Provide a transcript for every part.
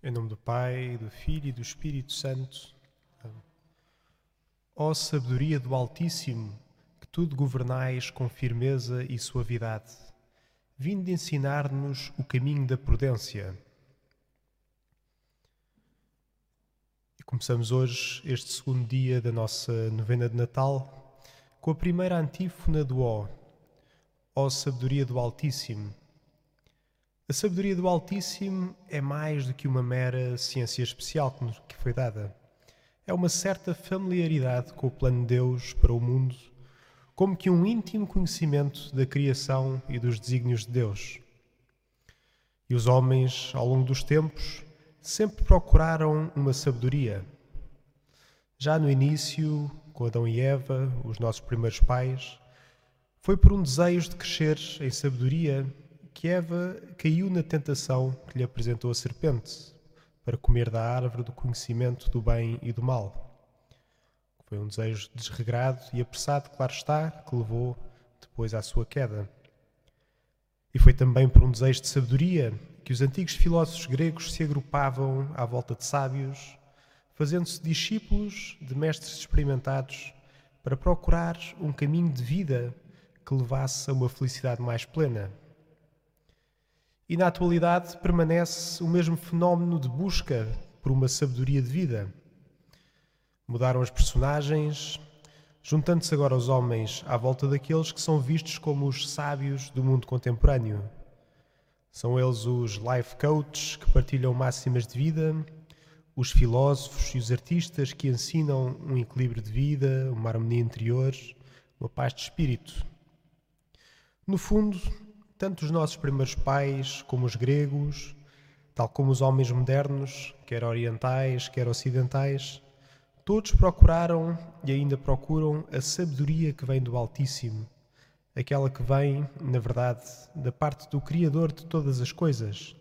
Em nome do Pai, do Filho e do Espírito Santo. Ó sabedoria do Altíssimo, que tudo governais com firmeza e suavidade, vindo ensinar-nos o caminho da prudência. E começamos hoje este segundo dia da nossa novena de Natal com a primeira antífona do Ó. Ó sabedoria do Altíssimo a sabedoria do Altíssimo é mais do que uma mera ciência especial que nos foi dada. É uma certa familiaridade com o plano de Deus para o mundo, como que um íntimo conhecimento da criação e dos desígnios de Deus. E os homens, ao longo dos tempos, sempre procuraram uma sabedoria. Já no início, com Adão e Eva, os nossos primeiros pais, foi por um desejo de crescer em sabedoria que Eva caiu na tentação que lhe apresentou a serpente para comer da árvore do conhecimento do bem e do mal. Foi um desejo desregrado e apressado, claro está, que levou depois à sua queda. E foi também por um desejo de sabedoria que os antigos filósofos gregos se agrupavam à volta de sábios, fazendo-se discípulos de mestres experimentados para procurar um caminho de vida que levasse a uma felicidade mais plena. E na atualidade permanece o mesmo fenómeno de busca por uma sabedoria de vida. Mudaram as personagens, juntando-se agora os homens à volta daqueles que são vistos como os sábios do mundo contemporâneo. São eles os life coaches que partilham máximas de vida, os filósofos e os artistas que ensinam um equilíbrio de vida, uma harmonia interior, uma paz de espírito. No fundo, tanto os nossos primeiros pais como os gregos, tal como os homens modernos, quer orientais, quer ocidentais, todos procuraram e ainda procuram a sabedoria que vem do Altíssimo, aquela que vem, na verdade, da parte do Criador de todas as coisas.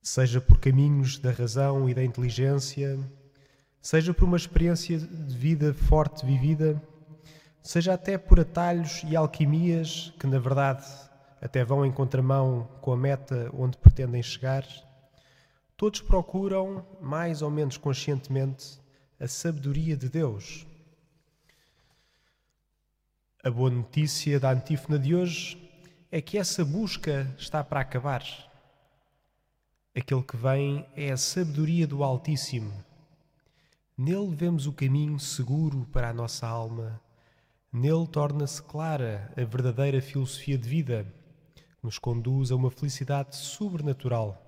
Seja por caminhos da razão e da inteligência, seja por uma experiência de vida forte vivida, seja até por atalhos e alquimias que, na verdade, até vão em contramão com a meta onde pretendem chegar, todos procuram, mais ou menos conscientemente, a sabedoria de Deus. A boa notícia da antífona de hoje é que essa busca está para acabar. Aquele que vem é a sabedoria do Altíssimo. Nele vemos o caminho seguro para a nossa alma Nele torna-se clara a verdadeira filosofia de vida, que nos conduz a uma felicidade sobrenatural.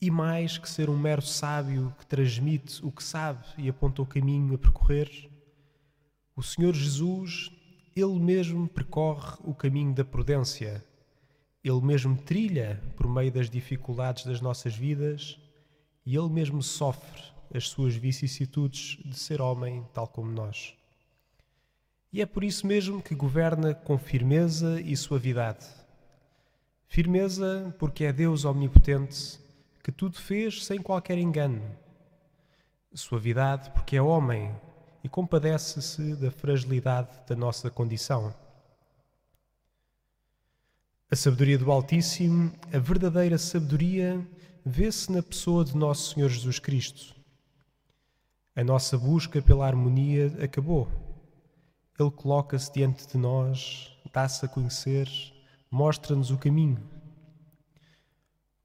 E mais que ser um mero sábio que transmite o que sabe e aponta o caminho a percorrer, o Senhor Jesus, Ele mesmo percorre o caminho da prudência. Ele mesmo trilha por meio das dificuldades das nossas vidas e Ele mesmo sofre as suas vicissitudes de ser homem, tal como nós. E é por isso mesmo que governa com firmeza e suavidade. Firmeza, porque é Deus omnipotente que tudo fez sem qualquer engano. Suavidade, porque é homem e compadece-se da fragilidade da nossa condição. A sabedoria do Altíssimo, a verdadeira sabedoria, vê-se na pessoa de Nosso Senhor Jesus Cristo. A nossa busca pela harmonia acabou ele coloca-se diante de nós, dá-se a conhecer, mostra-nos o caminho.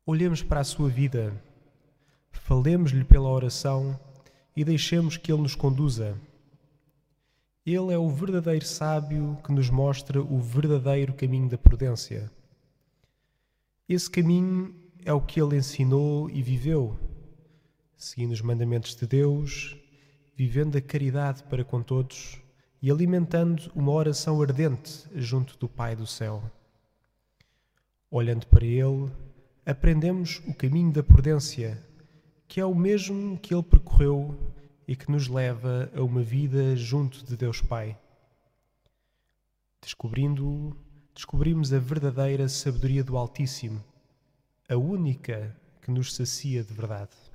Olhemos para a sua vida, falemos-lhe pela oração e deixemos que ele nos conduza. Ele é o verdadeiro sábio que nos mostra o verdadeiro caminho da prudência. Esse caminho é o que ele ensinou e viveu, seguindo os mandamentos de Deus, vivendo a caridade para com todos e alimentando uma oração ardente junto do Pai do céu. Olhando para Ele, aprendemos o caminho da prudência, que é o mesmo que Ele percorreu e que nos leva a uma vida junto de Deus Pai. Descobrindo-o, descobrimos a verdadeira sabedoria do Altíssimo, a única que nos sacia de verdade.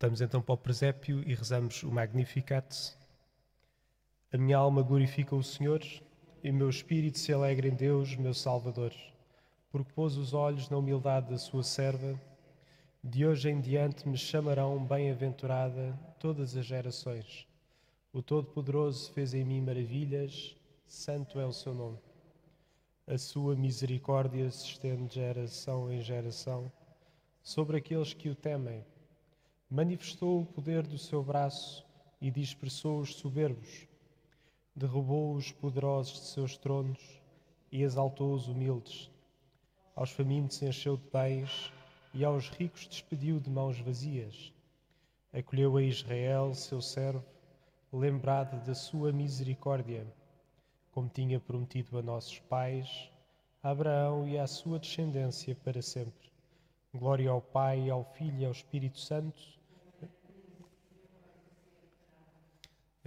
Voltamos então para o presépio e rezamos o Magnificat. A minha alma glorifica o Senhor e meu espírito se alegra em Deus, meu Salvador, porque pôs os olhos na humildade da sua serva. De hoje em diante me chamarão bem-aventurada todas as gerações. O Todo-Poderoso fez em mim maravilhas, santo é o seu nome. A sua misericórdia se estende de geração em geração sobre aqueles que o temem. Manifestou o poder do seu braço e dispersou os soberbos. Derrubou os poderosos de seus tronos e exaltou os humildes. Aos famintos encheu de bens e aos ricos despediu de mãos vazias. Acolheu a Israel, seu servo, lembrado da sua misericórdia, como tinha prometido a nossos pais, a Abraão e à sua descendência para sempre. Glória ao Pai, ao Filho e ao Espírito Santo.